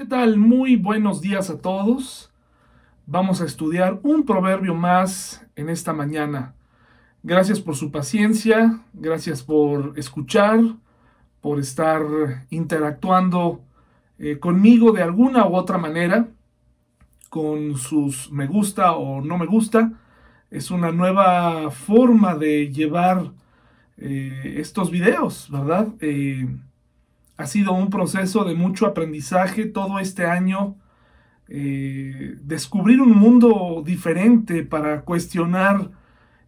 ¿Qué tal? Muy buenos días a todos. Vamos a estudiar un proverbio más en esta mañana. Gracias por su paciencia, gracias por escuchar, por estar interactuando eh, conmigo de alguna u otra manera, con sus me gusta o no me gusta. Es una nueva forma de llevar eh, estos videos, ¿verdad? Eh, ha sido un proceso de mucho aprendizaje todo este año. Eh, descubrir un mundo diferente para cuestionar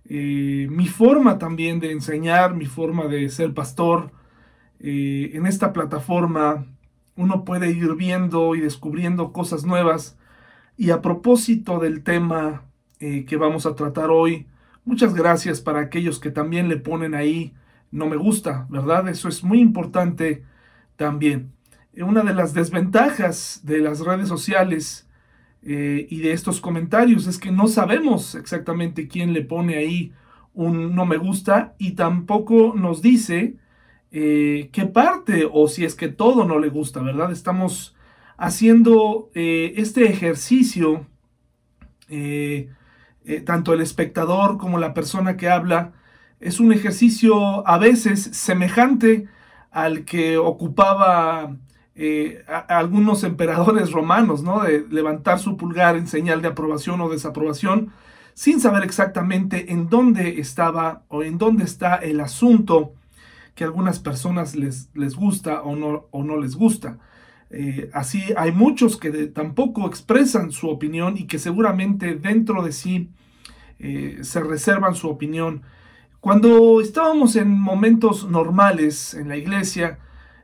eh, mi forma también de enseñar, mi forma de ser pastor. Eh, en esta plataforma uno puede ir viendo y descubriendo cosas nuevas. Y a propósito del tema que vamos a tratar hoy, muchas gracias para aquellos que también le ponen ahí no me gusta, ¿verdad? Eso es muy importante también. Una de las desventajas de las redes sociales eh, y de estos comentarios es que no sabemos exactamente quién le pone ahí un no me gusta y tampoco nos dice eh, qué parte o si es que todo no le gusta, ¿verdad? Estamos haciendo eh, este ejercicio, tanto el espectador como la persona que habla, es un ejercicio a veces semejante al que ocupaba eh, algunos emperadores romanos, ¿no? De levantar su pulgar en señal de aprobación o desaprobación, sin saber exactamente en dónde estaba o en dónde está el asunto que a algunas personas les, les gusta o no, o no les gusta. Eh, así hay muchos que tampoco expresan su opinión y que seguramente dentro de sí eh, se reservan su opinión cuando estábamos en momentos normales en la iglesia,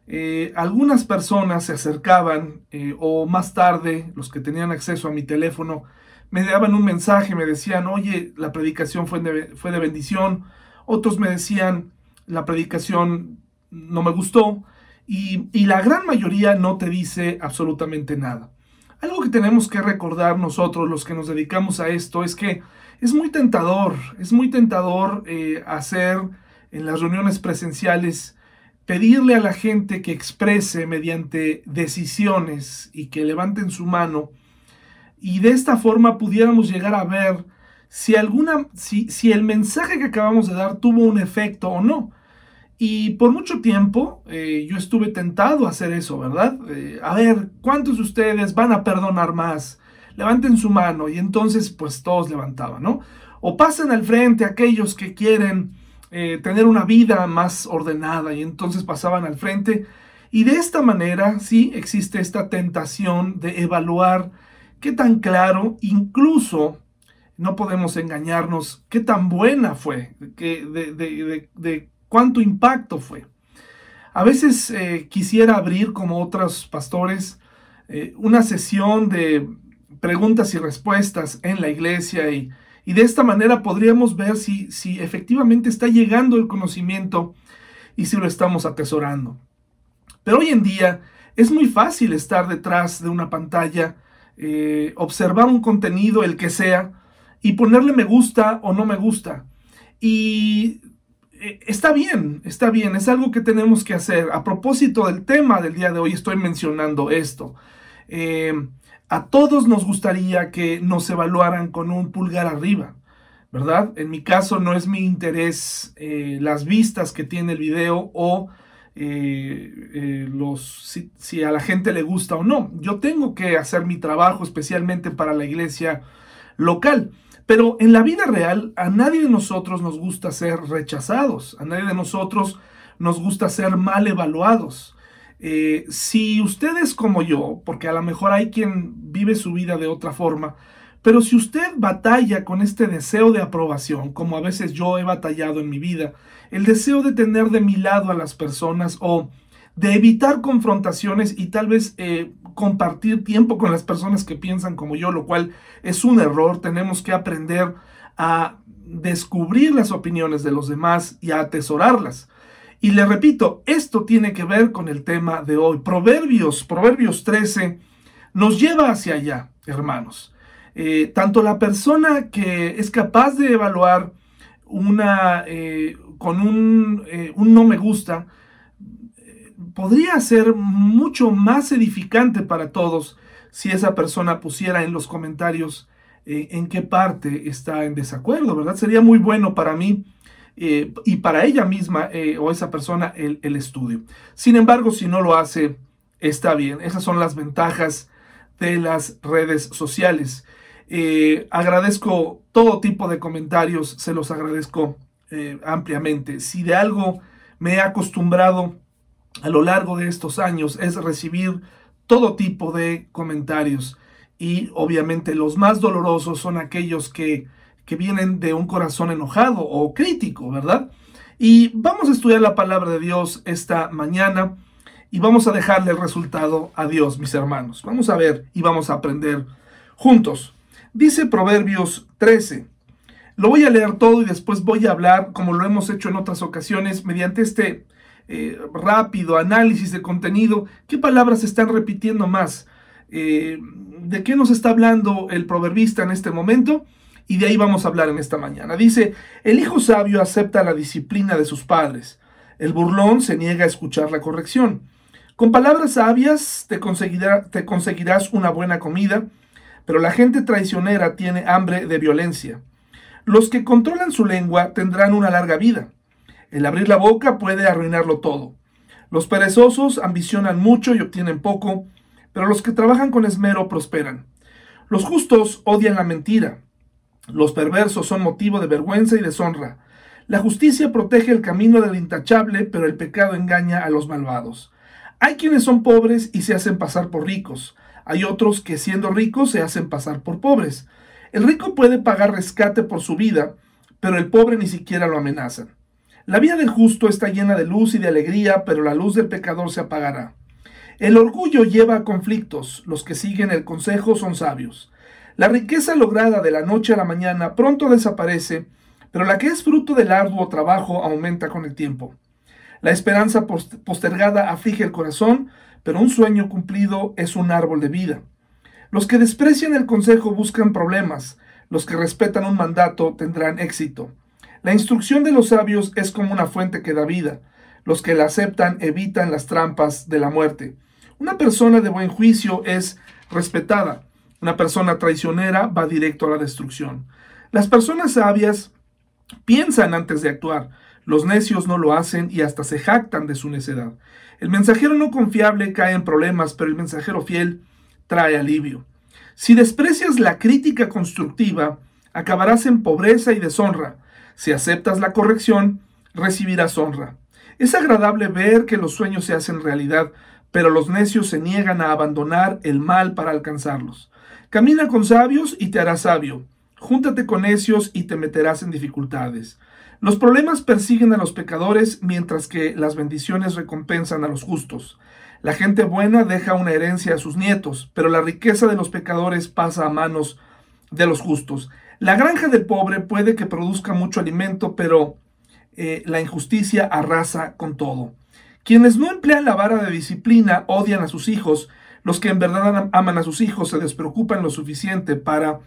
eh, algunas personas se acercaban eh, o más tarde, los que tenían acceso a mi teléfono, me daban un mensaje, me decían, oye, la predicación fue de, fue de bendición. Otros me decían, la predicación no me gustó. Y, y la gran mayoría no te dice absolutamente nada. Algo que tenemos que recordar nosotros, los que nos dedicamos a esto, es que es muy tentador, es muy tentador eh, hacer en las reuniones presenciales, pedirle a la gente que exprese mediante decisiones y que levanten su mano, y de esta forma pudiéramos llegar a ver si alguna, si, el mensaje que acabamos de dar tuvo un efecto o no. Y por mucho tiempo eh, yo estuve tentado a hacer eso, ¿verdad? Eh, a ver, ¿cuántos de ustedes van a perdonar más? Levanten su mano y entonces pues todos levantaban, ¿no? O pasen al frente aquellos que quieren eh, tener una vida más ordenada y entonces pasaban al frente. Y de esta manera sí existe esta tentación de evaluar qué tan claro, incluso no podemos engañarnos, qué tan buena fue, de, cuánto impacto fue. A veces eh, quisiera abrir, como otros pastores, eh, una sesión de preguntas y respuestas en la iglesia y, y de esta manera podríamos ver si, si efectivamente está llegando el conocimiento y si lo estamos atesorando. Pero hoy en día es muy fácil estar detrás de una pantalla, eh, observar un contenido, el que sea, y ponerle me gusta o no me gusta. Y eh, está bien, está bien, es algo que tenemos que hacer. A propósito del tema del día de hoy, estoy mencionando esto. Eh, a todos nos gustaría que nos evaluaran con un pulgar arriba, ¿verdad? En mi caso no es mi interés eh, las vistas que tiene el video o eh, eh, los, si, a la gente le gusta o no. Yo tengo que hacer mi trabajo especialmente para la iglesia local. Pero en la vida real a nadie de nosotros nos gusta ser rechazados, a nadie de nosotros nos gusta ser mal evaluados. Eh, si ustedes como yo, porque a lo mejor hay quien vive su vida de otra forma, pero si usted batalla con este deseo de aprobación, como a veces yo he batallado en mi vida, el deseo de tener de mi lado a las personas o de evitar confrontaciones y tal vez eh, compartir tiempo con las personas que piensan como yo, lo cual es un error. Tenemos que aprender a descubrir las opiniones de los demás y a atesorarlas. Y le repito, esto tiene que ver con el tema de hoy. Proverbios, Proverbios 13, nos lleva hacia allá, hermanos. Eh, tanto la persona que es capaz de evaluar una, eh, con un, eh, un, no me gusta, podría ser mucho más edificante para todos si esa persona pusiera en los comentarios en qué parte está en desacuerdo, ¿verdad? Sería muy bueno para mí eh, y para ella misma o esa persona el, el, estudio. Sin embargo, si no lo hace, está bien. Esas son las ventajas de las redes sociales. agradezco todo tipo de comentarios, se los agradezco ampliamente. Si de algo me he acostumbrado a lo largo de estos años es recibir todo tipo de comentarios y obviamente los más dolorosos son aquellos que, que vienen de un corazón enojado o crítico, ¿verdad? Y vamos a estudiar la palabra de Dios esta mañana y vamos a dejarle el resultado a Dios, mis hermanos. Vamos a ver y vamos a aprender juntos. Dice Proverbios 13. Lo voy a leer todo y después voy a hablar, como lo hemos hecho en otras ocasiones, mediante este eh, rápido análisis de contenido, qué palabras se están repitiendo más, eh, de qué nos está hablando el proverbista en este momento, y de ahí vamos a hablar en esta mañana. Dice, el hijo sabio acepta la disciplina de sus padres, el burlón se niega a escuchar la corrección. Con palabras sabias te, te conseguirás una buena comida, pero la gente traicionera tiene hambre de violencia. Los que controlan su lengua tendrán una larga vida el abrir la boca puede arruinarlo todo. Los perezosos ambicionan mucho y obtienen poco, pero los que trabajan con esmero prosperan. Los justos odian la mentira. Los perversos son motivo de vergüenza y deshonra. La justicia protege el camino del intachable, pero el pecado engaña a los malvados. Hay quienes son pobres y se hacen pasar por ricos. Hay otros que siendo ricos se hacen pasar por pobres. El rico puede pagar rescate por su vida, pero el pobre ni siquiera lo amenazan. La vida del justo está llena de luz y de alegría, pero la luz del pecador se apagará. El orgullo lleva a conflictos, los que siguen el consejo son sabios. La riqueza lograda de la noche a la mañana pronto desaparece, pero la que es fruto del arduo trabajo aumenta con el tiempo. La esperanza postergada aflige el corazón, pero un sueño cumplido es un árbol de vida. Los que desprecian el consejo buscan problemas, los que respetan un mandato tendrán éxito. La instrucción de los sabios es como una fuente que da vida. Los que la aceptan evitan las trampas de la muerte. Una persona de buen juicio es respetada. Una persona traicionera va directo a la destrucción. Las personas sabias piensan antes de actuar. Los necios no lo hacen y hasta se jactan de su necedad. El mensajero no confiable cae en problemas, pero el mensajero fiel trae alivio. Si desprecias la crítica constructiva, acabarás en pobreza y deshonra. Si aceptas la corrección, recibirás honra. Es agradable ver que los sueños se hacen realidad, pero los necios se niegan a abandonar el mal para alcanzarlos. Camina con sabios y te harás sabio. Júntate con necios y te meterás en dificultades. Los problemas persiguen a los pecadores mientras que las bendiciones recompensan a los justos. La gente buena deja una herencia a sus nietos, pero la riqueza de los pecadores pasa a manos de los justos. La granja del pobre puede que produzca mucho alimento, pero eh, la injusticia arrasa con todo. Quienes no emplean la vara de disciplina odian a sus hijos. Los que en verdad aman a sus hijos se despreocupan lo suficiente para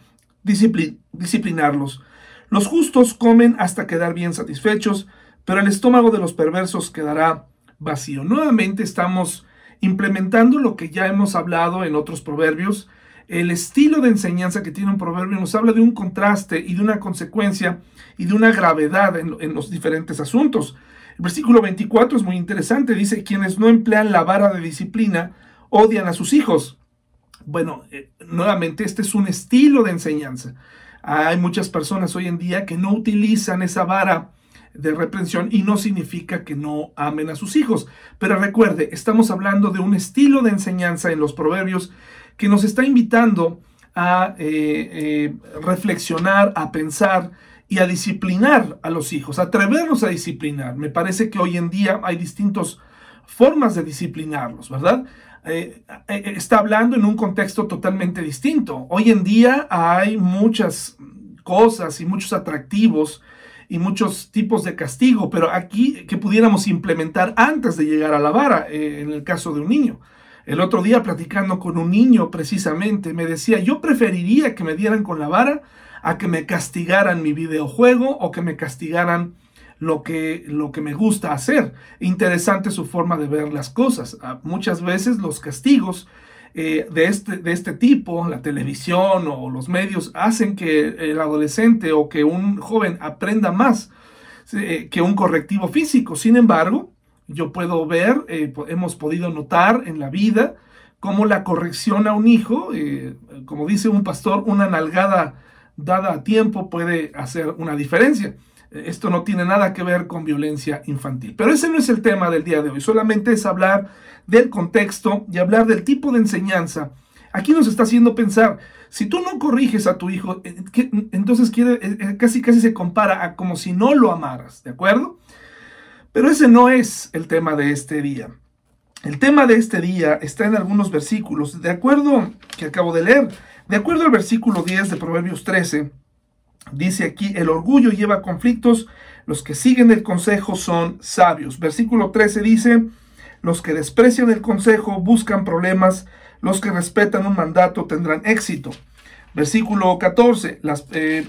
disciplinarlos. Los justos comen hasta quedar bien satisfechos, pero el estómago de los perversos quedará vacío. Nuevamente estamos implementando lo que ya hemos hablado en otros proverbios el estilo de enseñanza que tiene un proverbio nos habla de un contraste y de una consecuencia y de una gravedad en, los diferentes asuntos. El versículo 24 es muy interesante, dice, quienes no emplean la vara de disciplina odian a sus hijos. Bueno, eh, nuevamente este es un estilo de enseñanza. Hay muchas personas hoy en día que no utilizan esa vara de reprensión y no significa que no amen a sus hijos. Pero recuerde, estamos hablando de un estilo de enseñanza en los proverbios que nos está invitando a eh, eh, reflexionar, a pensar y a disciplinar a los hijos, atrevernos a disciplinar. Me parece que hoy en día hay distintas formas de disciplinarlos, ¿verdad? Eh, está hablando en un contexto totalmente distinto. Hoy en día hay muchas cosas y muchos atractivos y muchos tipos de castigo, pero aquí que pudiéramos implementar antes de llegar a la vara, en el caso de un niño. El otro día platicando con un niño precisamente me decía, yo preferiría que me dieran con la vara a que me castigaran mi videojuego o que me castigaran lo que, lo que me gusta hacer. Interesante su forma de ver las cosas. Ah, muchas veces los castigos eh, de, este, de este tipo, la televisión o los medios, hacen que el adolescente o que un joven aprenda más eh, que un correctivo físico. Sin embargo, yo puedo ver, eh, hemos podido notar en la vida cómo la corrección a un hijo, como dice un pastor, una nalgada dada a tiempo puede hacer una diferencia. Esto no tiene nada que ver con violencia infantil. Pero ese no es el tema del día de hoy. Solamente es hablar del contexto y hablar del tipo de enseñanza. Aquí nos está haciendo pensar, si tú no corriges a tu hijo, eh, entonces quiere, eh, eh, casi casi se compara a como si no lo amaras, ¿de acuerdo? Pero ese no es el tema de este día. El tema de este día está en algunos versículos, de acuerdo que acabo de leer, de acuerdo al versículo 10 de Proverbios 13, Dice aquí, el orgullo lleva conflictos, los que siguen el consejo son sabios. Versículo 13 dice, los que desprecian el consejo buscan problemas, los que respetan un mandato tendrán éxito. Versículo 14, las, eh,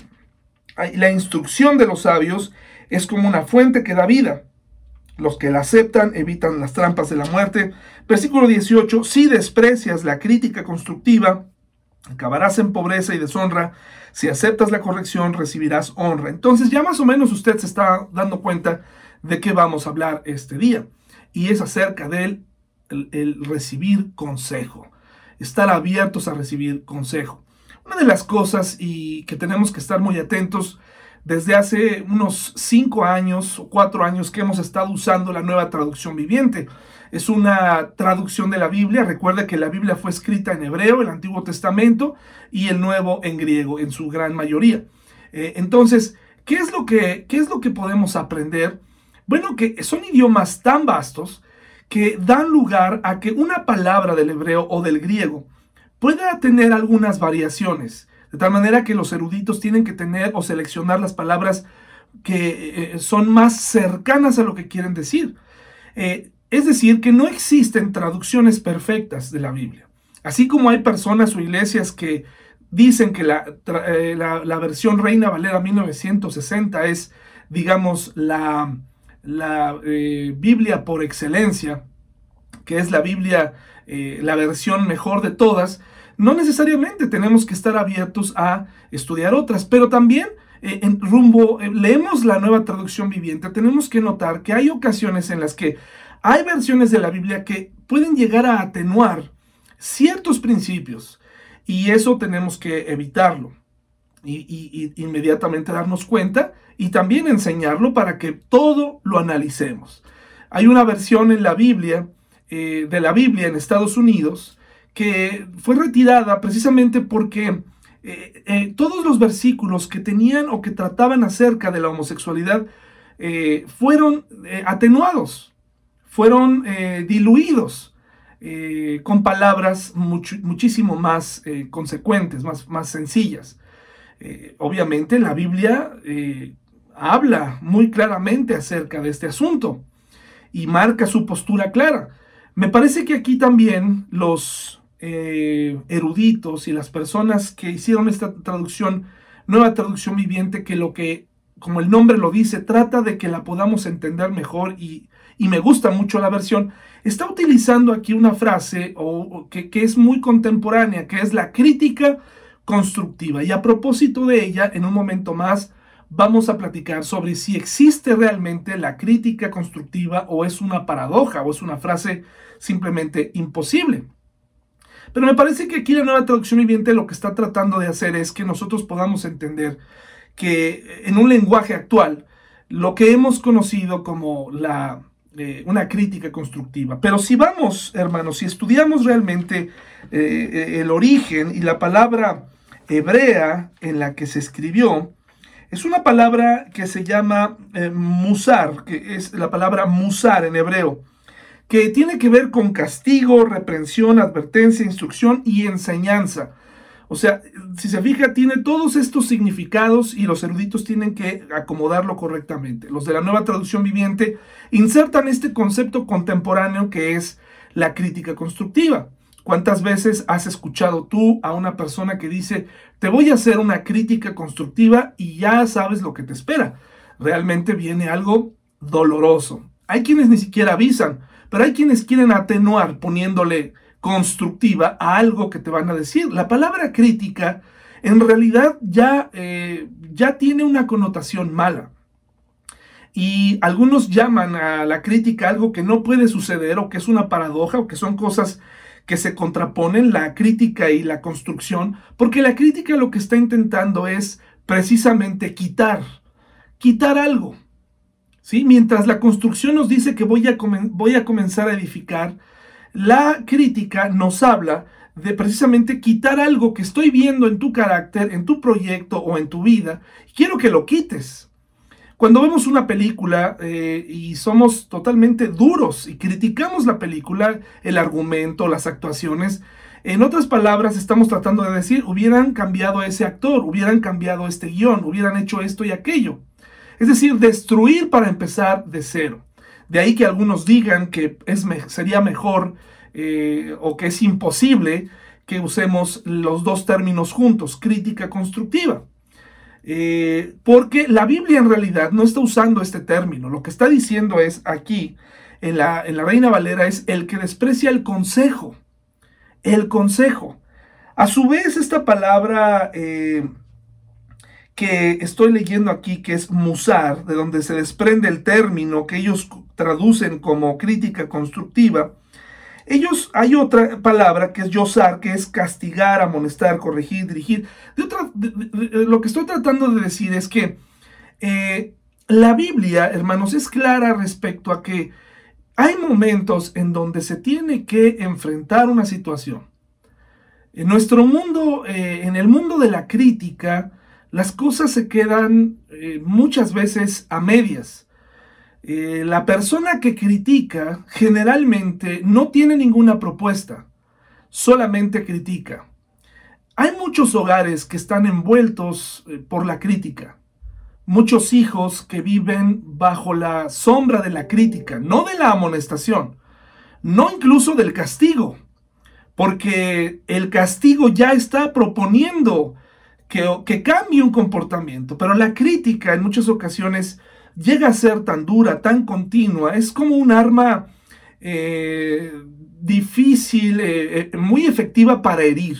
la instrucción de los sabios es como una fuente que da vida. Los que la aceptan evitan las trampas de la muerte. Versículo 18, si desprecias la crítica constructiva, acabarás en pobreza y deshonra si aceptas la corrección, recibirás honra. Entonces ya más o menos usted se está dando cuenta de qué vamos a hablar este día. Y es acerca del el, recibir consejo. Estar abiertos a recibir consejo. Una de las cosas y que tenemos que estar muy atentos desde hace unos cinco años o cuatro años que hemos estado usando la nueva traducción viviente. Es una traducción de la Biblia. Recuerde que la Biblia fue escrita en hebreo, el Antiguo Testamento, y el Nuevo en griego, en su gran mayoría. Eh, entonces, ¿qué es, lo que, ¿qué es lo que podemos aprender? Bueno, que son idiomas tan vastos que dan lugar a que una palabra del hebreo o del griego pueda tener algunas variaciones, de tal manera que los eruditos tienen que tener o seleccionar las palabras que eh, son más cercanas a lo que quieren decir. Eh, es decir, que no existen traducciones perfectas de la Biblia. Así como hay personas o iglesias que dicen que la, eh, versión Reina Valera 1960 es, digamos, la, la eh, Biblia por excelencia, que es la Biblia, eh, la versión mejor de todas, no necesariamente tenemos que estar abiertos a estudiar otras, pero también en rumbo, leemos la nueva traducción viviente, tenemos que notar que hay ocasiones en las que hay versiones de la Biblia que pueden llegar a atenuar ciertos principios y eso tenemos que evitarlo y, inmediatamente darnos cuenta y también enseñarlo para que todo lo analicemos. Hay una versión en la Biblia, eh, de la Biblia en Estados Unidos, que fue retirada precisamente porque eh, eh, todos los versículos que tenían o que trataban acerca de la homosexualidad fueron atenuados fueron eh, diluidos eh, con palabras muchísimo más eh, consecuentes, más, más sencillas. obviamente la Biblia habla muy claramente acerca de este asunto y marca su postura clara. Me parece que aquí también los eruditos y las personas que hicieron esta traducción, nueva traducción viviente, que lo que, como el nombre lo dice, trata de que la podamos entender mejor y y me gusta mucho la versión, está utilizando aquí una frase o, que, que es muy contemporánea, que es la crítica constructiva. Y a propósito de ella, en un momento más vamos a platicar sobre si existe realmente la crítica constructiva o es una paradoja o es una frase simplemente imposible. Pero me parece que aquí la nueva traducción viviente lo que está tratando de hacer es que nosotros podamos entender que en un lenguaje actual, lo que hemos conocido como la eh, una crítica constructiva. Pero si vamos, hermanos, si estudiamos realmente eh, eh, el origen y la palabra hebrea en la que se escribió, es una palabra que se llama musar, que es la palabra musar en hebreo, que tiene que ver con castigo, reprensión, advertencia, instrucción y enseñanza. O sea, si se fija, tiene todos estos significados y los eruditos tienen que acomodarlo correctamente. Los de la nueva traducción viviente insertan este concepto contemporáneo que es la crítica constructiva. ¿Cuántas veces has escuchado tú a una persona que dice, te voy a hacer una crítica constructiva y ya sabes lo que te espera? realmente viene algo doloroso. Hay quienes ni siquiera avisan, pero hay quienes quieren atenuar poniéndole constructiva a algo que te van a decir. La palabra crítica en realidad ya, eh, ya tiene una connotación mala. Y algunos llaman a la crítica algo que no puede suceder o que es una paradoja o que son cosas que se contraponen, la crítica y la construcción, porque la crítica lo que está intentando es precisamente quitar, quitar algo. ¿sí? Mientras la construcción nos dice que voy a, voy a comenzar a edificar, la crítica nos habla de precisamente quitar algo que estoy viendo en tu carácter, en tu proyecto o en tu vida. Quiero que lo quites. Cuando vemos una película eh, y somos totalmente duros y criticamos la película, el argumento, las actuaciones, en otras palabras estamos tratando de decir, hubieran cambiado a ese actor, hubieran cambiado este guion, hubieran hecho esto y aquello. Es decir, destruir para empezar de cero. De ahí que algunos digan que es, sería mejor eh, o que es imposible que usemos los dos términos juntos, crítica constructiva. Eh, porque la Biblia en realidad no está usando este término. Lo que está diciendo es aquí, en la, en la Reina Valera, es el que desprecia el consejo. El consejo. A su vez, esta palabra eh, que estoy leyendo aquí, que es musar, de donde se desprende el término que ellos traducen como crítica constructiva, ellos, hay otra palabra que es yosar, que es castigar, amonestar, corregir, dirigir. De otra, lo que estoy tratando de decir es que eh, la Biblia, hermanos, es clara respecto a que hay momentos en donde se tiene que enfrentar una situación. En nuestro mundo, eh, en el mundo de la crítica, las cosas se quedan eh, muchas veces a medias. Eh, la persona que critica generalmente no tiene ninguna propuesta, solamente critica. Hay muchos hogares que están envueltos eh, por la crítica, muchos hijos que viven bajo la sombra de la crítica, no de la amonestación, no incluso del castigo, porque el castigo ya está proponiendo que, cambie un comportamiento, pero la crítica en muchas ocasiones llega a ser tan dura, tan continua, es como un arma eh, difícil, eh, eh, muy efectiva para herir.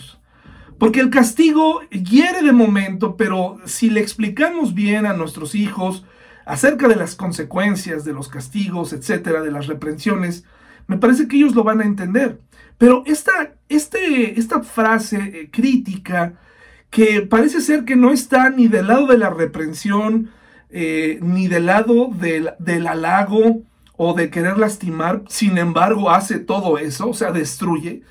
Porque el castigo hiere de momento, pero si le explicamos bien a nuestros hijos acerca de las consecuencias de los castigos, etcétera, de las reprensiones, me parece que ellos lo van a entender. Pero esta, este, esta frase crítica, que parece ser que no está ni del lado de la reprensión, eh, ni del lado del, del halago o de querer lastimar, sin embargo hace todo eso, o sea, destruye,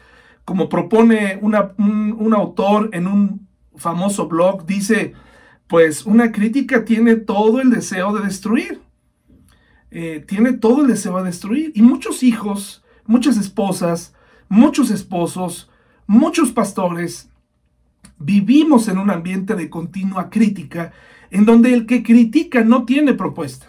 como propone un, autor en un famoso blog, dice, pues una crítica tiene todo el deseo de destruir, eh, tiene todo el deseo de destruir, y muchos hijos, muchas esposas, muchos esposos, muchos pastores, vivimos en un ambiente de continua crítica en donde el que critica no tiene propuesta.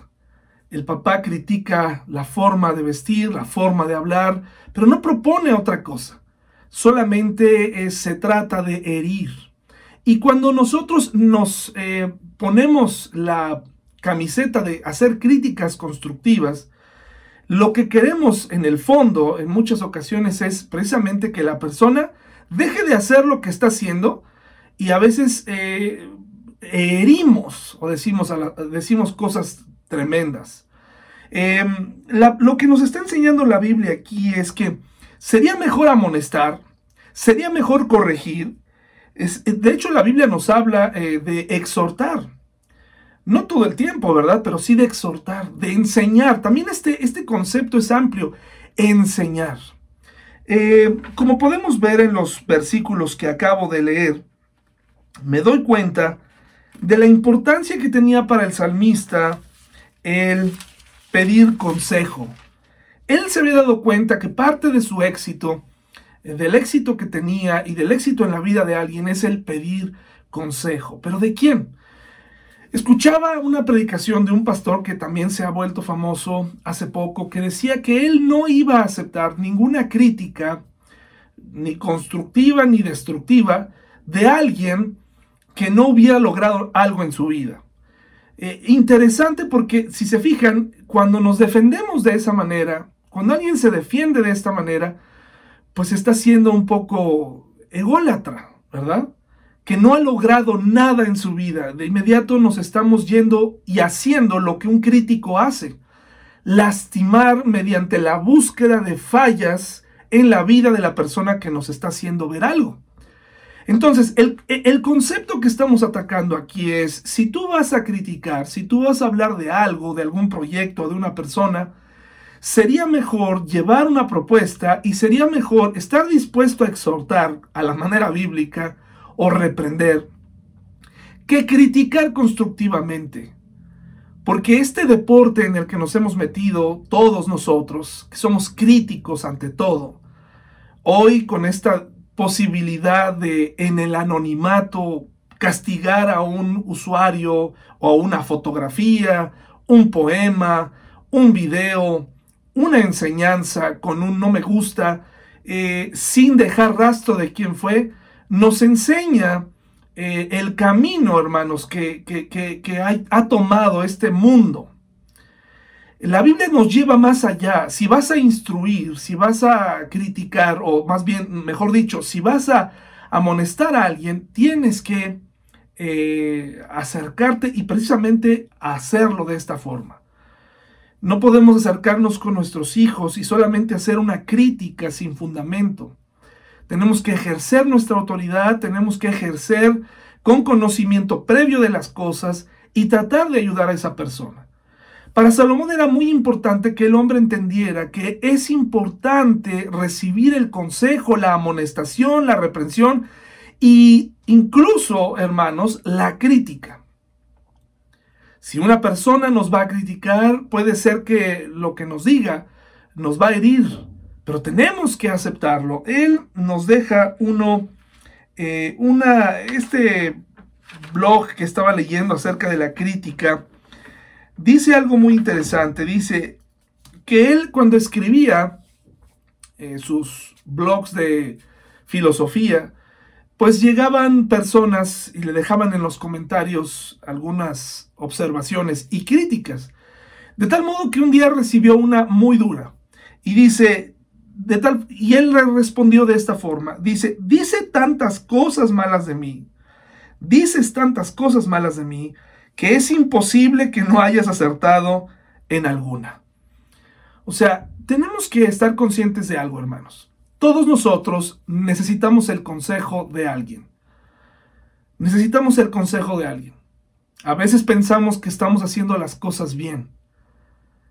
El papá critica la forma de vestir, la forma de hablar, pero no propone otra cosa. Solamente eh, se trata de herir. Y cuando nosotros nos eh, ponemos la camiseta de hacer críticas constructivas, lo que queremos en el fondo en muchas ocasiones es precisamente que la persona deje de hacer lo que está haciendo y a veces eh, herimos o decimos, decimos cosas tremendas. Em, lo que nos está enseñando la Biblia aquí es que sería mejor amonestar, sería mejor corregir. de hecho, la Biblia nos habla eh, de exhortar. No todo el tiempo, ¿verdad? Pero sí de exhortar, de enseñar. También este, este concepto es amplio, enseñar. Eh, como podemos ver en los versículos que acabo de leer, me doy cuenta de la importancia que tenía para el salmista el pedir consejo. Él se había dado cuenta que parte de su éxito, eh, del éxito que tenía y del éxito en la vida de alguien es el pedir consejo. ¿Pero de quién? Escuchaba una predicación de un pastor que también se ha vuelto famoso hace poco, que decía que él no iba a aceptar ninguna crítica, ni constructiva ni destructiva, de alguien que no hubiera logrado algo en su vida. eh, interesante porque si se fijan, cuando nos defendemos de esa manera, cuando alguien se defiende de esta manera, pues está siendo un poco ególatra, ¿verdad? Que no ha logrado nada en su vida. De inmediato nos estamos yendo y haciendo lo que un crítico hace. Lastimar mediante la búsqueda de fallas en la vida de la persona que nos está haciendo ver algo. Entonces, el, concepto que estamos atacando aquí es, si tú vas a criticar, si tú vas a hablar de algo, de algún proyecto, de una persona, sería mejor llevar una propuesta y sería mejor estar dispuesto a exhortar a la manera bíblica o reprender que criticar constructivamente. Porque este deporte en el que nos hemos metido todos nosotros, que somos críticos ante todo, hoy con esta posibilidad de en el anonimato castigar a un usuario o a una fotografía, un poema, un video, una enseñanza con un no me gusta, eh, sin dejar rastro de quién fue, nos enseña eh, el camino, hermanos, que, que ha tomado este mundo. La Biblia nos lleva más allá. Si vas a instruir, si vas a criticar, o más bien, mejor dicho, si vas a amonestar a alguien, tienes que eh, acercarte y precisamente hacerlo de esta forma. No podemos acercarnos con nuestros hijos y solamente hacer una crítica sin fundamento. Tenemos que ejercer nuestra autoridad, tenemos que ejercer con conocimiento previo de las cosas y tratar de ayudar a esa persona. Para Salomón era muy importante que el hombre entendiera que es importante recibir el consejo, la amonestación, la reprensión y incluso, hermanos, la crítica. Si una persona nos va a criticar, puede ser que lo que nos diga nos va a herir, pero tenemos que aceptarlo. Él nos deja uno, eh, una, este blog que estaba leyendo acerca de la crítica, dice algo muy interesante. Dice que él cuando escribía eh, sus blogs de filosofía, pues llegaban personas y le dejaban en los comentarios algunas observaciones y críticas. De tal modo que un día recibió una muy dura. Y dice, de tal, y él le respondió de esta forma. Dice, dice tantas cosas malas de mí. Dices tantas cosas malas de mí que es imposible que no hayas acertado en alguna. O sea, tenemos que estar conscientes de algo, hermanos. Todos nosotros necesitamos el consejo de alguien. Necesitamos el consejo de alguien. A veces pensamos que estamos haciendo las cosas bien.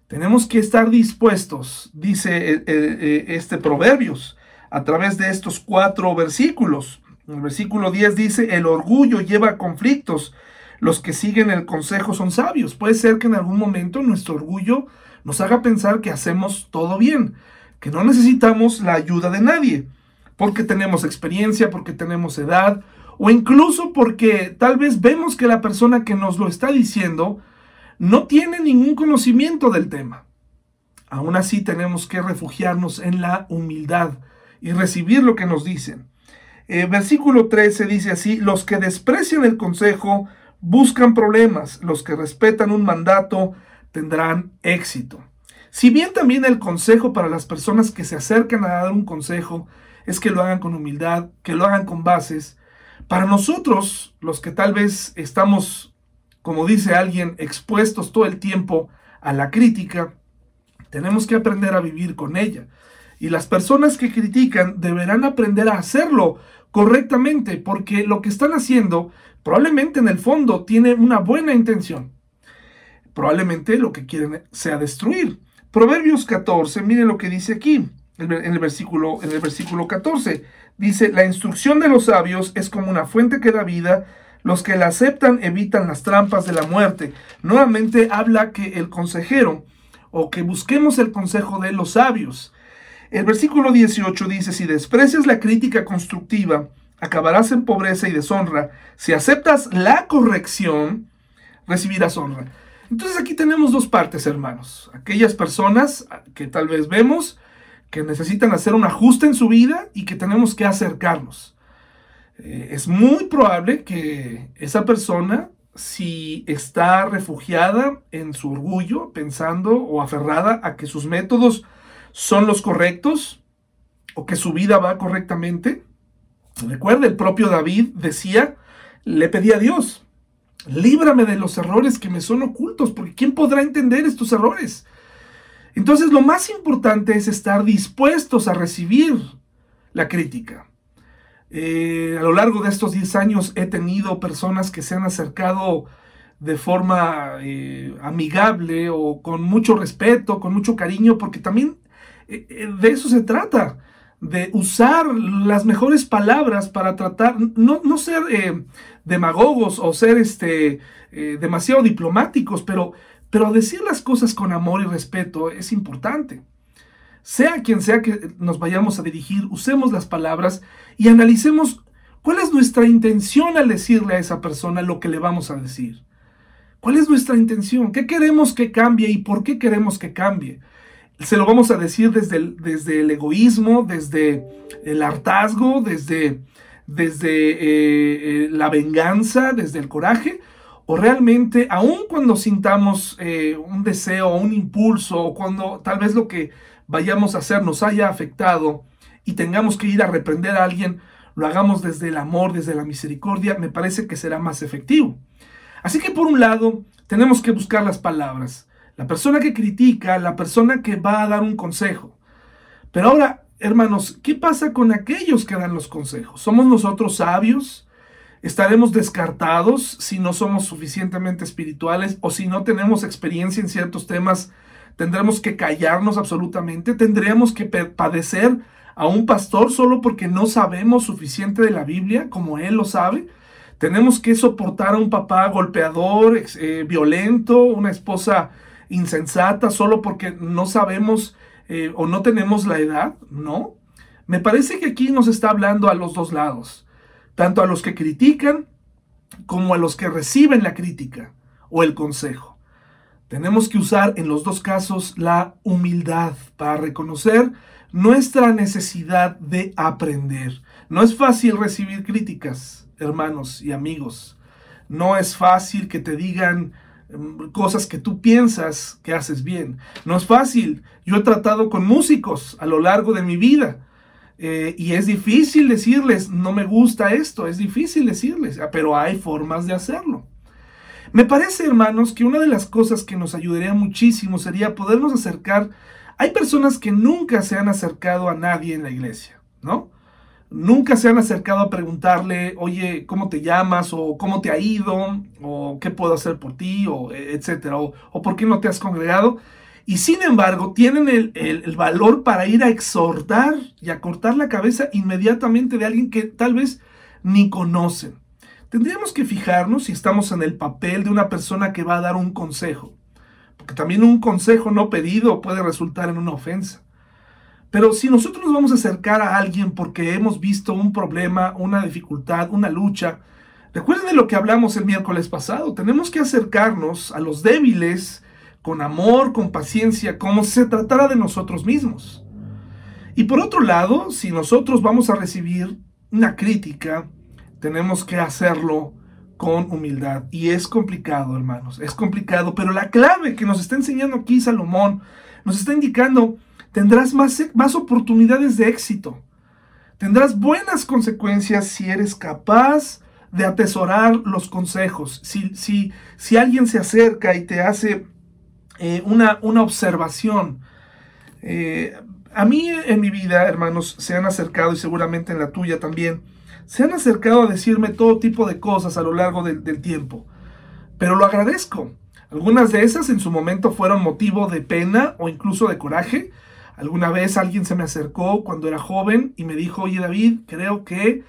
Tenemos que estar dispuestos, dice eh, eh, este Proverbios, a través de estos cuatro versículos. El versículo 10 dice, el orgullo lleva conflictos, los que siguen el consejo son sabios. Puede ser que en algún momento nuestro orgullo nos haga pensar que hacemos todo bien, que no necesitamos la ayuda de nadie, porque tenemos experiencia, porque tenemos edad, o incluso porque tal vez vemos que la persona que nos lo está diciendo no tiene ningún conocimiento del tema. Aún así tenemos que refugiarnos en la humildad y recibir lo que nos dicen. Eh, versículo 13 dice así, los que desprecian el consejo buscan problemas, los que respetan un mandato tendrán éxito. Si bien también el consejo para las personas que se acercan a dar un consejo es que lo hagan con humildad, que lo hagan con bases, para nosotros, los que tal vez estamos, como dice alguien, expuestos todo el tiempo a la crítica, tenemos que aprender a vivir con ella. Y las personas que critican deberán aprender a hacerlo correctamente, porque lo que están haciendo probablemente en el fondo tiene una buena intención. Probablemente lo que quieren sea destruir. Proverbios 14, miren lo que dice aquí, en el versículo, en el versículo 14. Dice, la instrucción de los sabios es como una fuente que da vida, los que la aceptan evitan las trampas de la muerte. Nuevamente habla que el consejero, o que busquemos el consejo de los sabios. El versículo 18 dice, si desprecias la crítica constructiva, acabarás en pobreza y deshonra. Si aceptas la corrección, recibirás honra. Entonces aquí tenemos dos partes, hermanos. Aquellas personas que tal vez vemos que necesitan hacer un ajuste en su vida y que tenemos que acercarnos. Eh, es muy probable que esa persona si está refugiada en su orgullo, pensando o aferrada a que sus métodos son los correctos o que su vida va correctamente. Recuerda, el propio David decía, le pedía a Dios, líbrame de los errores que me son ocultos, porque ¿quién podrá entender estos errores? Entonces lo más importante es estar dispuestos a recibir la crítica. Eh, a lo largo de estos 10 años he tenido personas que se han acercado de forma eh, amigable o con mucho respeto, con mucho cariño, porque también eh, de eso se trata, de usar las mejores palabras para tratar, no, no ser demagogos o ser este, demasiado diplomáticos, pero, pero decir las cosas con amor y respeto es importante sea quien sea que nos vayamos a dirigir, usemos las palabras y analicemos cuál es nuestra intención al decirle a esa persona lo que le vamos a decir. ¿Cuál es nuestra intención? ¿Qué queremos que cambie y por qué queremos que cambie? Se lo vamos a decir desde el, desde el egoísmo, desde el hartazgo, desde, desde eh, eh, la venganza, desde el coraje, o realmente, aun cuando sintamos eh, un deseo, un impulso, o cuando tal vez lo que vayamos a hacer nos haya afectado y tengamos que ir a reprender a alguien, lo hagamos desde el amor, desde la misericordia, me parece que será más efectivo. Así que por un lado, tenemos que buscar las palabras. La persona que critica, la persona que va a dar un consejo. Pero ahora, hermanos, ¿qué pasa con aquellos que dan los consejos? ¿Somos nosotros sabios? ¿Estaremos descartados si no somos suficientemente espirituales o si no tenemos experiencia en ciertos temas tendremos que callarnos absolutamente, tendríamos que padecer a un pastor solo porque no sabemos suficiente de la Biblia como él lo sabe. Tenemos que soportar a un papá golpeador, eh, violento, una esposa insensata solo porque no sabemos eh, o no tenemos la edad, ¿no? Me parece que aquí nos está hablando a los dos lados, tanto a los que critican como a los que reciben la crítica o el consejo. Tenemos que usar en los dos casos la humildad para reconocer nuestra necesidad de aprender. No es fácil recibir críticas, hermanos y amigos. No es fácil que te digan cosas que tú piensas que haces bien. No es fácil. Yo he tratado con músicos a lo largo de mi vida. Eh, y es difícil decirles, no me gusta esto, es difícil decirles, pero hay formas de hacerlo. Me parece, hermanos, que una de las cosas que nos ayudaría muchísimo sería podernos acercar. Hay personas que nunca se han acercado a nadie en la iglesia, ¿no? Nunca se han acercado a preguntarle, oye, ¿cómo te llamas? o ¿cómo te ha ido? o ¿qué puedo hacer por ti? o etcétera, o, ¿por qué no te has congregado? Y sin embargo, tienen el, el, valor para ir a exhortar y a cortar la cabeza inmediatamente de alguien que tal vez ni conocen tendríamos que fijarnos si estamos en el papel de una persona que va a dar un consejo, porque también un consejo no pedido puede resultar en una ofensa. Pero si nosotros nos vamos a acercar a alguien porque hemos visto un problema, una dificultad, una lucha, recuerden de lo que hablamos el miércoles pasado, tenemos que acercarnos a los débiles con amor, con paciencia, como si se tratara de nosotros mismos. Y por otro lado, si nosotros vamos a recibir una crítica, tenemos que hacerlo con humildad. Y es complicado, hermanos, es complicado, pero la clave que nos está enseñando aquí Salomón nos está indicando, tendrás más, más oportunidades de éxito. Tendrás buenas consecuencias si eres capaz de atesorar los consejos. Si, si, si alguien se acerca y te hace eh, una, una, observación, eh, a mí en mi vida, hermanos, se han acercado y seguramente en la tuya también, se han acercado a decirme todo tipo de cosas a lo largo del, tiempo, pero lo agradezco. Algunas de esas en su momento fueron motivo de pena o incluso de coraje. Alguna vez alguien se me acercó cuando era joven y me dijo, oye David, creo que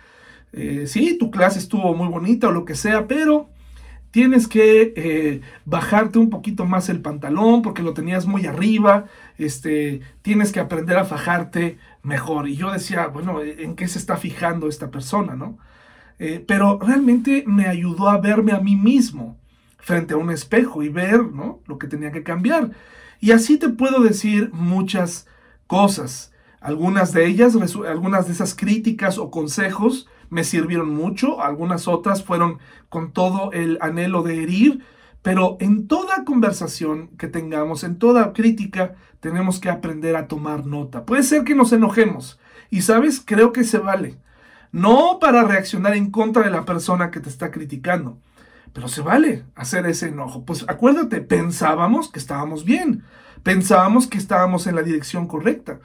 eh, sí, tu clase estuvo muy bonita o lo que sea, pero tienes que eh, bajarte un poquito más el pantalón porque lo tenías muy arriba, este, tienes que aprender a fajarte mejor. Y yo decía, bueno, ¿en qué se está fijando esta persona, no? Eh, pero realmente me ayudó a verme a mí mismo frente a un espejo y ver, ¿no? Lo que tenía que cambiar. Y así te puedo decir muchas cosas. Algunas de ellas, algunas de esas críticas o consejos me sirvieron mucho, algunas otras fueron con todo el anhelo de herir, pero en toda conversación que tengamos, en toda crítica, tenemos que aprender a tomar nota. Puede ser que nos enojemos y, ¿sabes? Creo que se vale. No para reaccionar en contra de la persona que te está criticando, pero se vale hacer ese enojo. Pues acuérdate, pensábamos que estábamos bien, pensábamos que estábamos en la dirección correcta.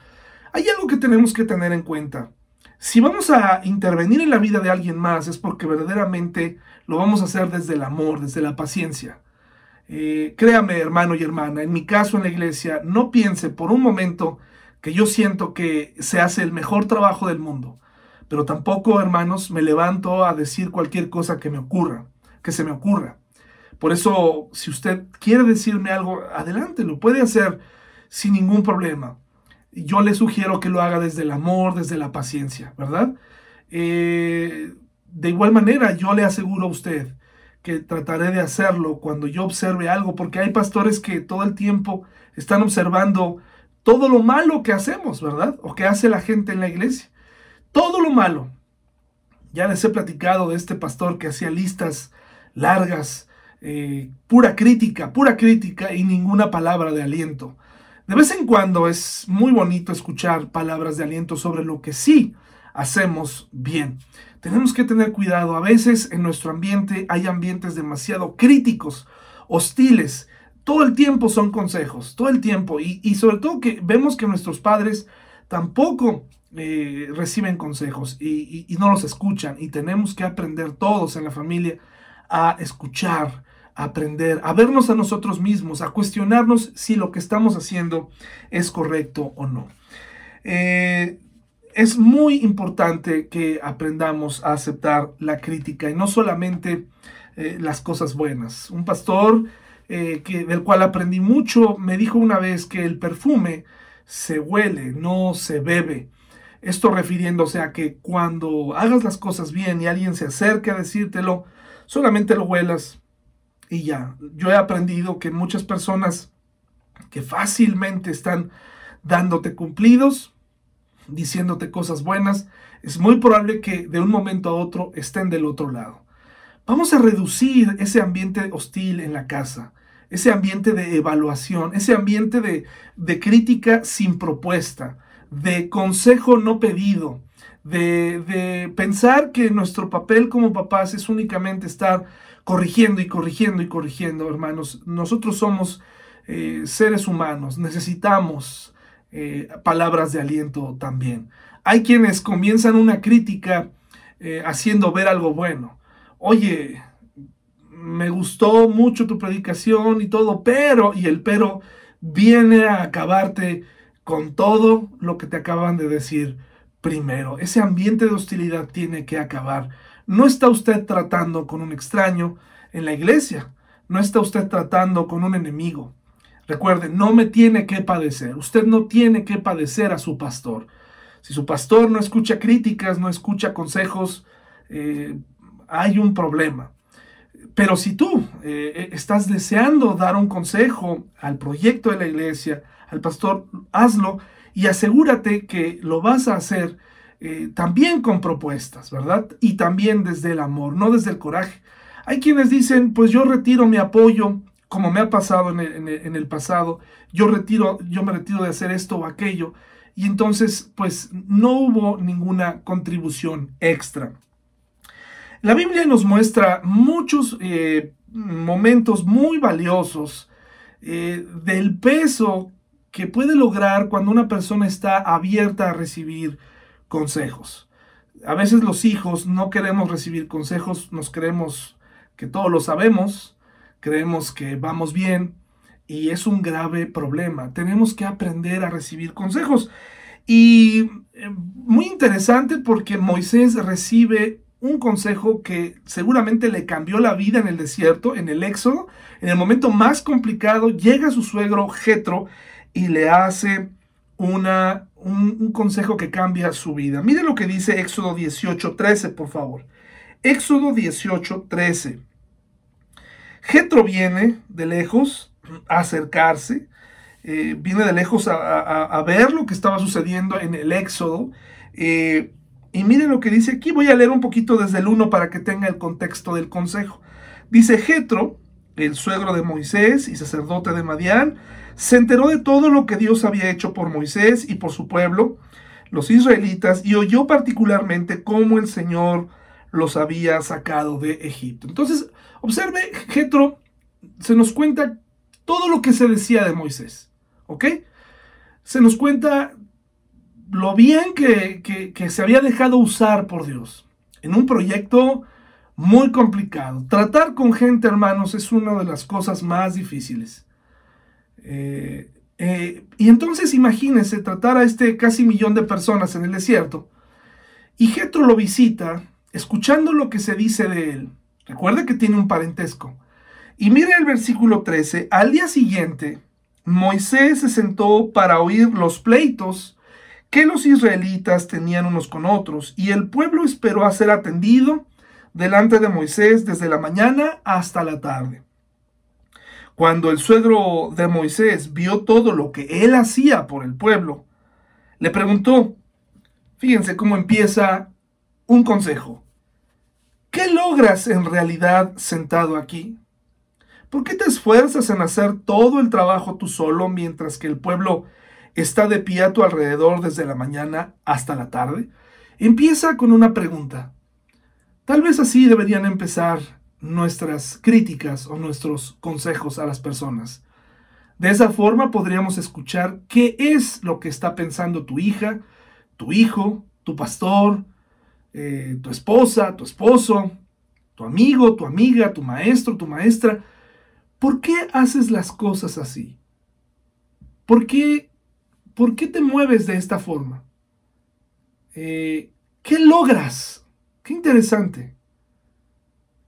Hay algo que tenemos que tener en cuenta. Si vamos a intervenir en la vida de alguien más es porque verdaderamente lo vamos a hacer desde el amor, desde la paciencia. Eh, créame, hermano y hermana, en mi caso en la iglesia, no piense por un momento que yo siento que se hace el mejor trabajo del mundo. Pero tampoco, hermanos, me levanto a decir cualquier cosa que me ocurra, que se me ocurra. Por eso, si usted quiere decirme algo, adelante, lo puede hacer sin ningún problema. Yo le sugiero que lo haga desde el amor, desde la paciencia, ¿verdad? Eh, de igual manera, yo le aseguro a usted que trataré de hacerlo cuando yo observe algo, porque hay pastores que todo el tiempo están observando todo lo malo que hacemos, ¿verdad? O que hace la gente en la iglesia. Todo lo malo. Ya les he platicado de este pastor que hacía listas largas, eh, pura crítica, pura crítica y ninguna palabra de aliento. De vez en cuando es muy bonito escuchar palabras de aliento sobre lo que sí hacemos bien. Tenemos que tener cuidado. A veces en nuestro ambiente hay ambientes demasiado críticos, hostiles. Todo el tiempo son consejos, todo el tiempo. Y, sobre todo que vemos que nuestros padres tampoco eh, reciben consejos y, y, no los escuchan. Y tenemos que aprender todos en la familia a escuchar, a aprender, a vernos a nosotros mismos, a cuestionarnos si lo que estamos haciendo es correcto o no. Eh, es muy importante que aprendamos a aceptar la crítica y no solamente eh, las cosas buenas. Un pastor eh, que, del cual aprendí mucho me dijo una vez que el perfume se huele, no se bebe. Esto refiriéndose a que cuando hagas las cosas bien y alguien se acerque a decírtelo, solamente lo huelas y ya. Yo he aprendido que muchas personas que fácilmente están dándote cumplidos, diciéndote cosas buenas, es muy probable que de un momento a otro estén del otro lado. Vamos a reducir ese ambiente hostil en la casa, ese ambiente de evaluación, ese ambiente de, de crítica sin propuesta, de consejo no pedido, de, pensar que nuestro papel como papás es únicamente estar corrigiendo y corrigiendo y corrigiendo, hermanos. Nosotros somos eh, seres humanos, necesitamos eh, palabras de aliento también. Hay quienes comienzan una crítica eh, haciendo ver algo bueno. Oye, me gustó mucho tu predicación y todo, pero, y el pero viene a acabarte con todo lo que te acaban de decir primero. Ese ambiente de hostilidad tiene que acabar. No está usted tratando con un extraño en la iglesia, no está usted tratando con un enemigo. Recuerde, no me tiene que padecer. Usted no tiene que padecer a su pastor. Si su pastor no escucha críticas, no escucha consejos, eh, hay un problema. Pero si tú eh, estás deseando dar un consejo al proyecto de la iglesia, al pastor, hazlo y asegúrate que lo vas a hacer eh, también con propuestas, ¿verdad? Y también desde el amor, no desde el coraje. Hay quienes dicen, pues yo retiro mi apoyo como me ha pasado en el, pasado, yo, retiro, yo me retiro de hacer esto o aquello, y entonces pues no hubo ninguna contribución extra. La Biblia nos muestra muchos eh, momentos muy valiosos eh, del peso que puede lograr cuando una persona está abierta a recibir consejos. A veces los hijos no queremos recibir consejos, nos creemos que todo lo sabemos, creemos que vamos bien y es un grave problema. Tenemos que aprender a recibir consejos. Y eh, muy interesante porque Moisés recibe un consejo que seguramente le cambió la vida en el desierto, en el éxodo. En el momento más complicado llega su suegro Jetro y le hace una, un, consejo que cambia su vida. Mire lo que dice Éxodo 18:13, por favor. Éxodo 18:13. Jetro viene de lejos a acercarse, eh, viene de lejos a, ver lo que estaba sucediendo en el Éxodo. Eh, Y miren lo que dice aquí, voy a leer un poquito desde el 1 para que tenga el contexto del consejo. Dice Jetro, el suegro de Moisés y sacerdote de Madián, se enteró de todo lo que Dios había hecho por Moisés y por su pueblo, los israelitas, y oyó particularmente cómo el Señor los había sacado de Egipto. Entonces, observe, Jetro se nos cuenta todo lo que se decía de Moisés, ¿ok? Se nos cuenta lo bien que, que se había dejado usar por Dios en un proyecto muy complicado. Tratar con gente, hermanos, es una de las cosas más difíciles. Eh, eh, y entonces imagínense tratar a este casi millón de personas en el desierto. Y Jetro lo visita, escuchando lo que se dice de él. Recuerde que tiene un parentesco. Y mire el versículo 13. Al día siguiente, Moisés se sentó para oír los pleitos que los israelitas tenían unos con otros, y el pueblo esperó a ser atendido delante de Moisés desde la mañana hasta la tarde. Cuando el suegro de Moisés vio todo lo que él hacía por el pueblo, le preguntó, fíjense cómo empieza un consejo. ¿Qué logras en realidad sentado aquí? ¿Por qué te esfuerzas en hacer todo el trabajo tú solo mientras que el pueblo está de pie a tu alrededor desde la mañana hasta la tarde? Empieza con una pregunta. Tal vez así deberían empezar nuestras críticas o nuestros consejos a las personas. De esa forma podríamos escuchar qué es lo que está pensando tu hija, tu hijo, tu pastor, eh, tu esposa, tu esposo, tu amigo, tu amiga, tu maestro, tu maestra. ¿Por qué haces las cosas así? ¿Por qué, por qué te mueves de esta forma? Eh, ¿Qué logras Qué interesante.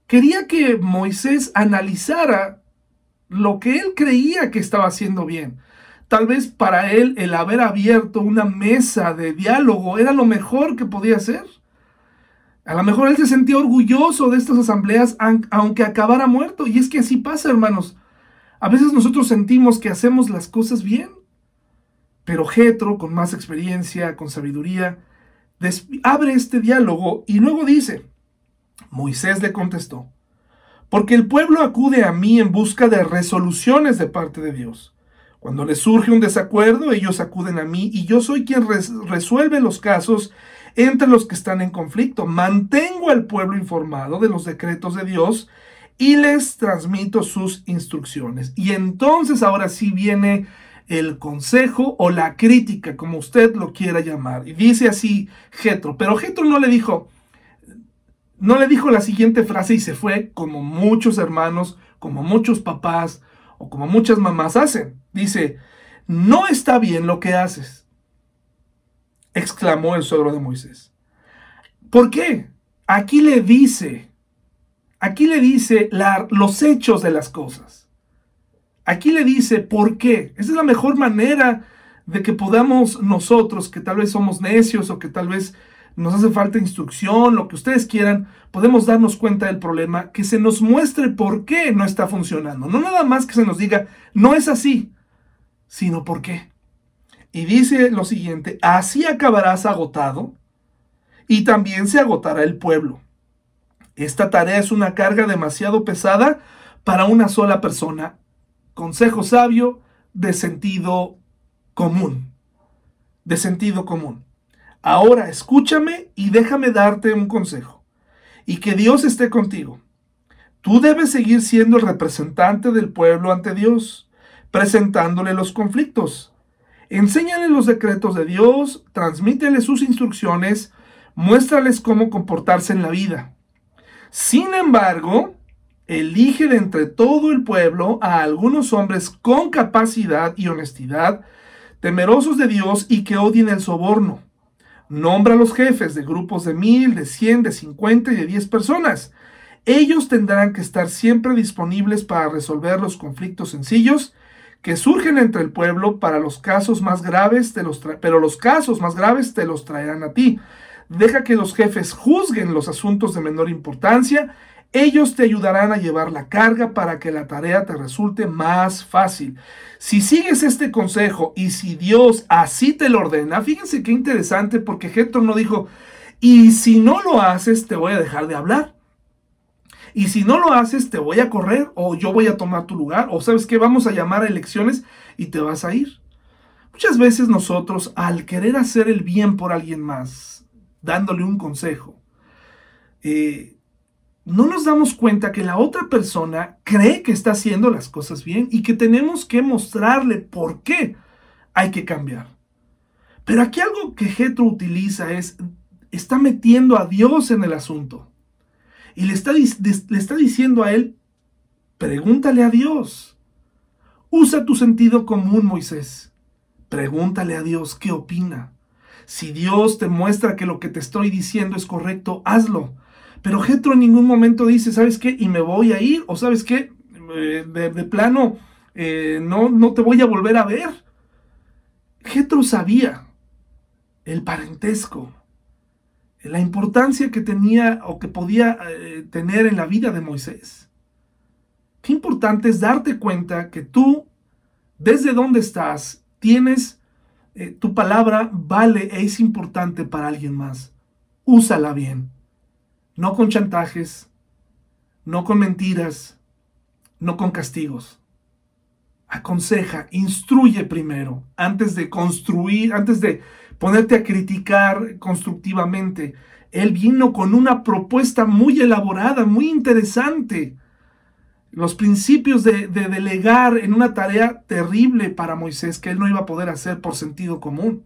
Quería que Moisés analizara lo que él creía que estaba haciendo bien. Tal vez para él el haber abierto una mesa de diálogo era lo mejor que podía hacer. A lo mejor él se sentía orgulloso de estas asambleas aunque acabara muerto. Y es que así pasa, hermanos. A veces nosotros sentimos que hacemos las cosas bien. Pero Jetro, con más experiencia, con sabiduría, abre este diálogo y luego dice, Moisés le contestó, porque el pueblo acude a mí en busca de resoluciones de parte de Dios. Cuando les surge un desacuerdo, ellos acuden a mí y yo soy quien resuelve los casos entre los que están en conflicto. Mantengo al pueblo informado de los decretos de Dios y les transmito sus instrucciones. Y entonces ahora sí viene el consejo o la crítica, como usted lo quiera llamar. Y dice así Jetro, pero Jetro no le dijo, no le dijo la siguiente frase y se fue como muchos hermanos, como muchos papás o como muchas mamás hacen. Dice, no está bien lo que haces, exclamó el suegro de Moisés. ¿Por qué? Aquí le dice, aquí le dice los hechos de las cosas. Aquí le dice, ¿por qué? Esa es la mejor manera de que podamos nosotros, que tal vez somos necios o que tal vez nos hace falta instrucción, lo que ustedes quieran, podemos darnos cuenta del problema, que se nos muestre por qué no está funcionando. No nada más que se nos diga, no es así, sino por qué. Y dice lo siguiente, así acabarás agotado y también se agotará el pueblo. Esta tarea es una carga demasiado pesada para una sola persona consejo sabio de sentido común. De sentido común. Ahora escúchame y déjame darte un consejo. Y que Dios esté contigo. Tú debes seguir siendo el representante del pueblo ante Dios, presentándole los conflictos. Enséñale los decretos de Dios, transmítele sus instrucciones, muéstrales cómo comportarse en la vida. Sin embargo, elige de entre todo el pueblo a algunos hombres con capacidad y honestidad, temerosos de Dios y que odien el soborno. Nombra a los jefes de grupos de mil, de cien, de cincuenta y de diez personas. Ellos tendrán que estar siempre disponibles para resolver los conflictos sencillos que surgen entre el pueblo para los casos más graves, pero los casos más graves te los traerán a ti. Deja que los jefes juzguen los asuntos de menor importancia ellos te ayudarán a llevar la carga para que la tarea te resulte más fácil. Si sigues este consejo y si Dios así te lo ordena, fíjense qué interesante porque Héctor no dijo, Y si no lo haces, te voy a dejar de hablar. Y si no lo haces, te voy a correr o yo voy a tomar tu lugar. O sabes que vamos a llamar a elecciones y te vas a ir. Muchas veces nosotros, al querer hacer el bien por alguien más, dándole un consejo, eh, no nos damos cuenta que la otra persona cree que está haciendo las cosas bien y que tenemos que mostrarle por qué hay que cambiar. Pero aquí algo que Jetro utiliza es, está metiendo a Dios en el asunto. Y le está, le está diciendo a él, pregúntale a Dios. Usa tu sentido común, Moisés. Pregúntale a Dios qué opina. Si Dios te muestra que lo que te estoy diciendo es correcto, hazlo. Pero Jetro en ningún momento dice, ¿sabes qué? Y me voy a ir, o ¿sabes qué? Eh, de, plano, eh, no, no te voy a volver a ver. Jetro sabía el parentesco, la importancia que tenía o que podía eh, tener en la vida de Moisés. Qué importante es darte cuenta que tú, desde donde estás, tienes, tu palabra vale e es importante para alguien más. Úsala bien no con chantajes, no con mentiras, no con castigos. Aconseja, instruye primero, antes de construir, antes de ponerte a criticar constructivamente. Él vino con una propuesta muy elaborada, muy interesante. Los principios de, de, delegar en una tarea terrible para Moisés que él no iba a poder hacer por sentido común.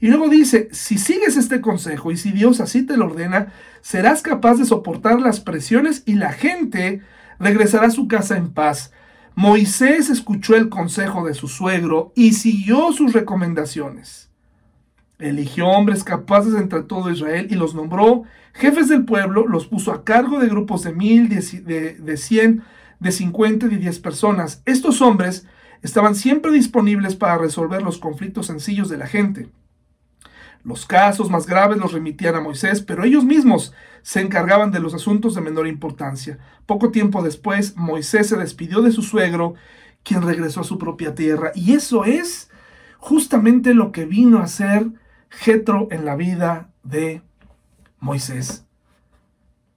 Y luego dice, si sigues este consejo y si Dios así te lo ordena, serás capaz de soportar las presiones y la gente regresará a su casa en paz. Moisés escuchó el consejo de su suegro y siguió sus recomendaciones. Eligió hombres capaces entre todo Israel y los nombró jefes del pueblo, los puso a cargo de grupos de mil, de, de cien, de cincuenta y de diez personas. Estos hombres estaban siempre disponibles para resolver los conflictos sencillos de la gente. Los casos más graves los remitían a Moisés, pero ellos mismos se encargaban de los asuntos de menor importancia. Poco tiempo después, Moisés se despidió de su suegro, quien regresó a su propia tierra. Y eso es justamente lo que vino a ser Jetro en la vida de Moisés.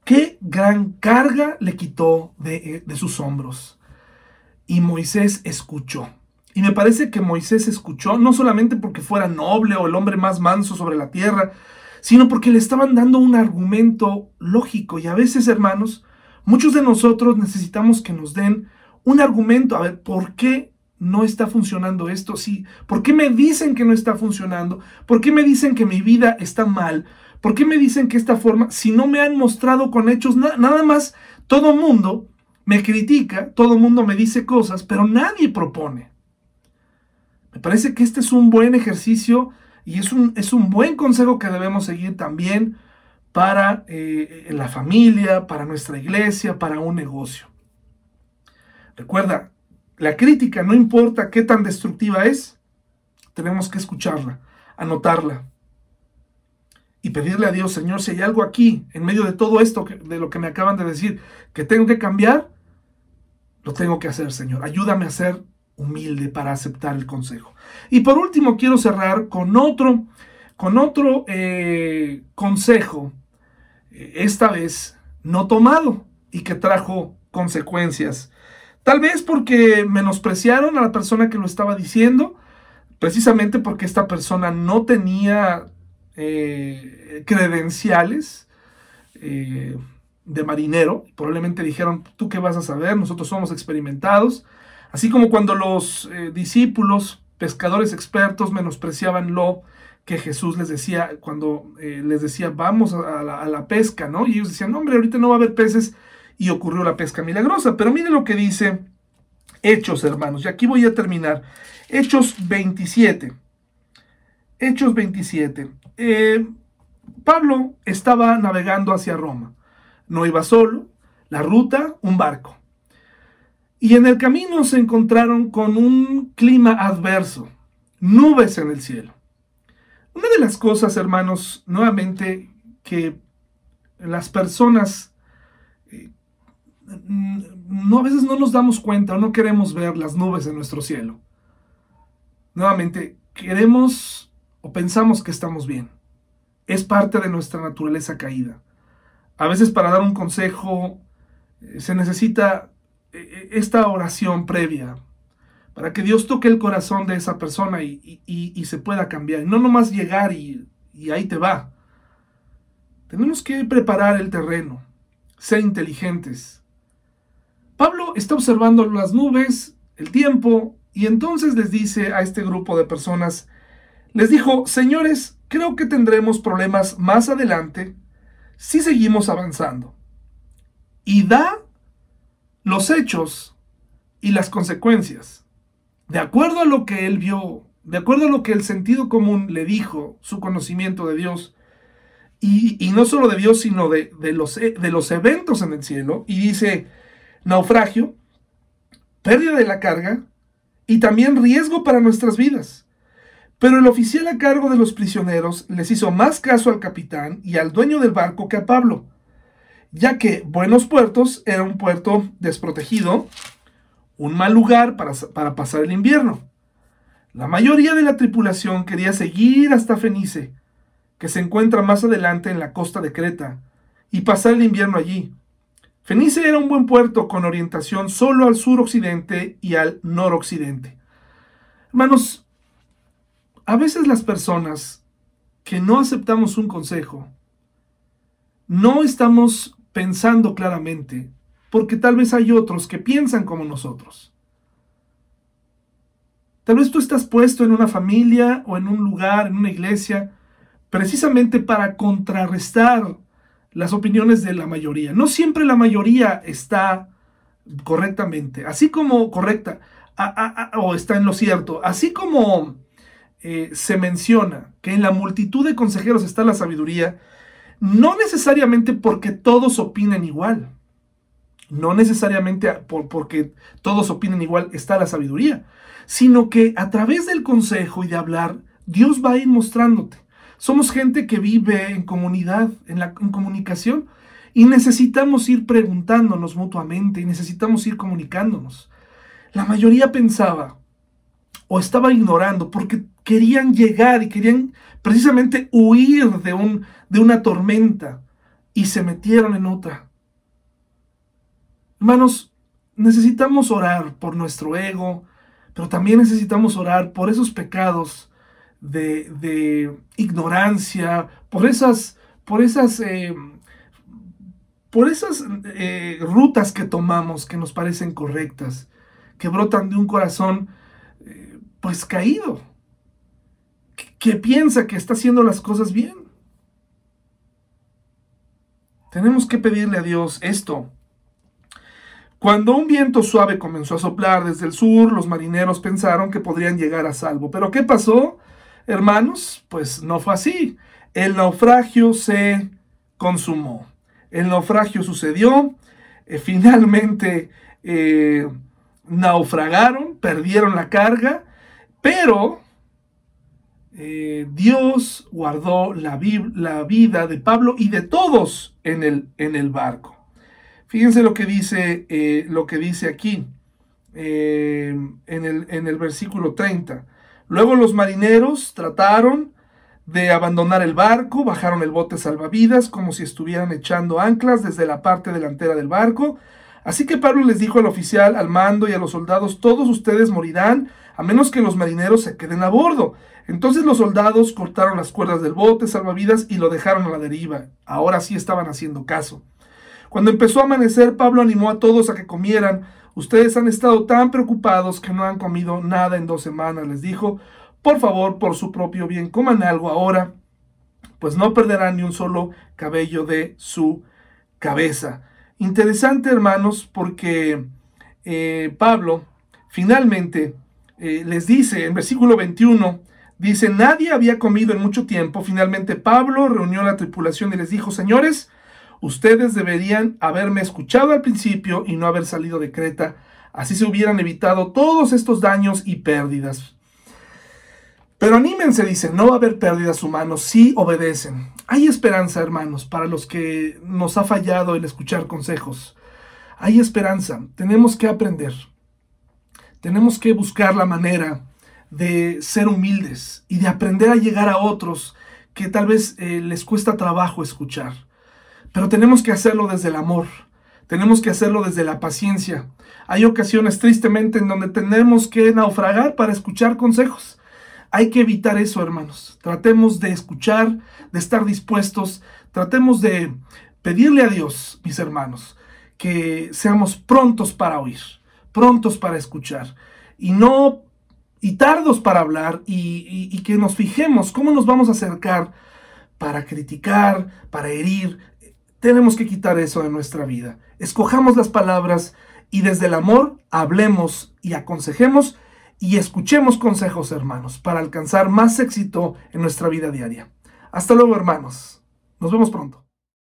Qué gran carga le quitó de, de sus hombros. Y Moisés escuchó. Y me parece que Moisés escuchó, no solamente porque fuera noble o el hombre más manso sobre la tierra, sino porque le estaban dando un argumento lógico. Y a veces, hermanos, muchos de nosotros necesitamos que nos den un argumento. A ver, ¿por qué no está funcionando esto? Sí, ¿por qué me dicen que no está funcionando? ¿Por qué me dicen que mi vida está mal? ¿Por qué me dicen que esta forma, si no me han mostrado con hechos, nada más, todo mundo me critica, todo mundo me dice cosas, pero nadie propone. Parece que este es un buen ejercicio y es un, es un buen consejo que debemos seguir también para eh, la familia, para nuestra iglesia, para un negocio. Recuerda, la crítica, no importa qué tan destructiva es, tenemos que escucharla, anotarla y pedirle a Dios, Señor, si hay algo aquí, en medio de todo esto, de lo que me acaban de decir, que tengo que cambiar, lo tengo que hacer, Señor. Ayúdame a ser humilde para aceptar el consejo. Y por último, quiero cerrar con otro, con otro eh, consejo, eh, esta vez no tomado y que trajo consecuencias. Tal vez porque menospreciaron a la persona que lo estaba diciendo, precisamente porque esta persona no tenía eh, credenciales de marinero. Probablemente dijeron, ¿tú qué vas a saber? Nosotros somos experimentados. Así como cuando los eh, discípulos, pescadores expertos, menospreciaban lo que Jesús les decía cuando eh, les decía, vamos a la, pesca, ¿no? Y ellos decían, hombre, ahorita no va a haber peces y ocurrió la pesca milagrosa. Pero miren lo que dice Hechos, hermanos. Y aquí voy a terminar. Hechos 27. Hechos 27. Eh, Pablo estaba navegando hacia Roma. No iba solo. La ruta, un barco. Y en el camino se encontraron con un clima adverso, nubes en el cielo. Una de las cosas, hermanos, nuevamente, que las personas eh, no, a veces no nos damos cuenta o no queremos ver las nubes en nuestro cielo. Nuevamente, queremos o pensamos que estamos bien. es parte de nuestra naturaleza caída. A veces para dar un consejo eh, se necesita esta oración previa para que Dios toque el corazón de esa persona y, se pueda cambiar. No nomás llegar y, y ahí te va. Tenemos que preparar el terreno, ser inteligentes. Pablo está observando las nubes, el tiempo, y entonces les dice a este grupo de personas, les dijo, señores, creo que tendremos problemas más adelante si seguimos avanzando. Y da los hechos y las consecuencias. De acuerdo a lo que él vio, de acuerdo a lo que el sentido común le dijo, su conocimiento de Dios, y, no solo de Dios, sino de, los, de los eventos en el cielo, y dice, naufragio, pérdida de la carga y también riesgo para nuestras vidas. Pero el oficial a cargo de los prisioneros les hizo más caso al capitán y al dueño del barco que a Pablo, ya que Buenos Puertos era un puerto desprotegido, un mal lugar para, para pasar el invierno. La mayoría de la tripulación quería seguir hasta Fenice, que se encuentra más adelante en la costa de Creta, y pasar el invierno allí. Fenice era un buen puerto con orientación solo al suroccidente y al noroccidente. Hermanos, a veces las personas que no aceptamos un consejo, no estamos pensando claramente, porque tal vez hay otros que piensan como nosotros. Tal vez tú estás puesto en una familia o en un lugar, en una iglesia, precisamente para contrarrestar las opiniones de la mayoría. No siempre la mayoría está correctamente, así como correcta, o está en lo cierto, así como eh, se menciona que en la multitud de consejeros está la sabiduría, no necesariamente porque todos opinen igual, no necesariamente porque todos opinen igual está la sabiduría, sino que a través del consejo y de hablar, Dios va a ir mostrándote. Somos gente que vive en comunidad, en la en comunicación, y necesitamos ir preguntándonos mutuamente y necesitamos ir comunicándonos. La mayoría pensaba o estaba ignorando porque querían llegar y querían precisamente huir de, un, de una tormenta y se metieron en otra. Hermanos, necesitamos orar por nuestro ego, pero también necesitamos orar por esos pecados de, ignorancia, por esas, por esas, eh, por esas eh, rutas que tomamos que nos parecen correctas, que brotan de un corazón eh, pues caído que piensa que está haciendo las cosas bien. Tenemos que pedirle a Dios esto. Cuando un viento suave comenzó a soplar desde el sur, los marineros pensaron que podrían llegar a salvo. Pero ¿qué pasó, hermanos? Pues no fue así. El naufragio se consumó. El naufragio sucedió. Eh, finalmente eh, naufragaron, perdieron la carga, pero eh, Dios guardó la, vida de Pablo y de todos en el, en el barco. Fíjense lo que dice, eh, lo que dice aquí eh, en, el, en el versículo 30. Luego los marineros trataron de abandonar el barco, bajaron el bote salvavidas como si estuvieran echando anclas desde la parte delantera del barco. Así que Pablo les dijo al oficial, al mando y a los soldados, todos ustedes morirán a menos que los marineros se queden a bordo. Entonces los soldados cortaron las cuerdas del bote salvavidas y lo dejaron a la deriva. Ahora sí estaban haciendo caso. Cuando empezó a amanecer, Pablo animó a todos a que comieran. Ustedes han estado tan preocupados que no han comido nada en dos semanas, les dijo. Por favor, por su propio bien, coman algo ahora, pues no perderán ni un solo cabello de su cabeza. Interesante, hermanos, porque eh, Pablo finalmente eh, les dice en versículo 21, Dice, nadie había comido en mucho tiempo. Finalmente Pablo reunió a la tripulación y les dijo, señores, ustedes deberían haberme escuchado al principio y no haber salido de Creta. Así se hubieran evitado todos estos daños y pérdidas. Pero anímense, dice, no va a haber pérdidas humanos si obedecen. Hay esperanza, hermanos, para los que nos ha fallado el escuchar consejos. Hay esperanza. Tenemos que aprender. Tenemos que buscar la manera de ser humildes y de aprender a llegar a otros que tal vez eh, les cuesta trabajo escuchar. Pero tenemos que hacerlo desde el amor, tenemos que hacerlo desde la paciencia. Hay ocasiones tristemente en donde tenemos que naufragar para escuchar consejos. Hay que evitar eso, hermanos. Tratemos de escuchar, de estar dispuestos, tratemos de pedirle a Dios, mis hermanos, que seamos prontos para oír, prontos para escuchar y no y tardos para hablar y, que nos fijemos cómo nos vamos a acercar para criticar, para herir. Tenemos que quitar eso de nuestra vida. Escojamos las palabras y desde el amor hablemos y aconsejemos y escuchemos consejos, hermanos, para alcanzar más éxito en nuestra vida diaria. Hasta luego, hermanos. Nos vemos pronto.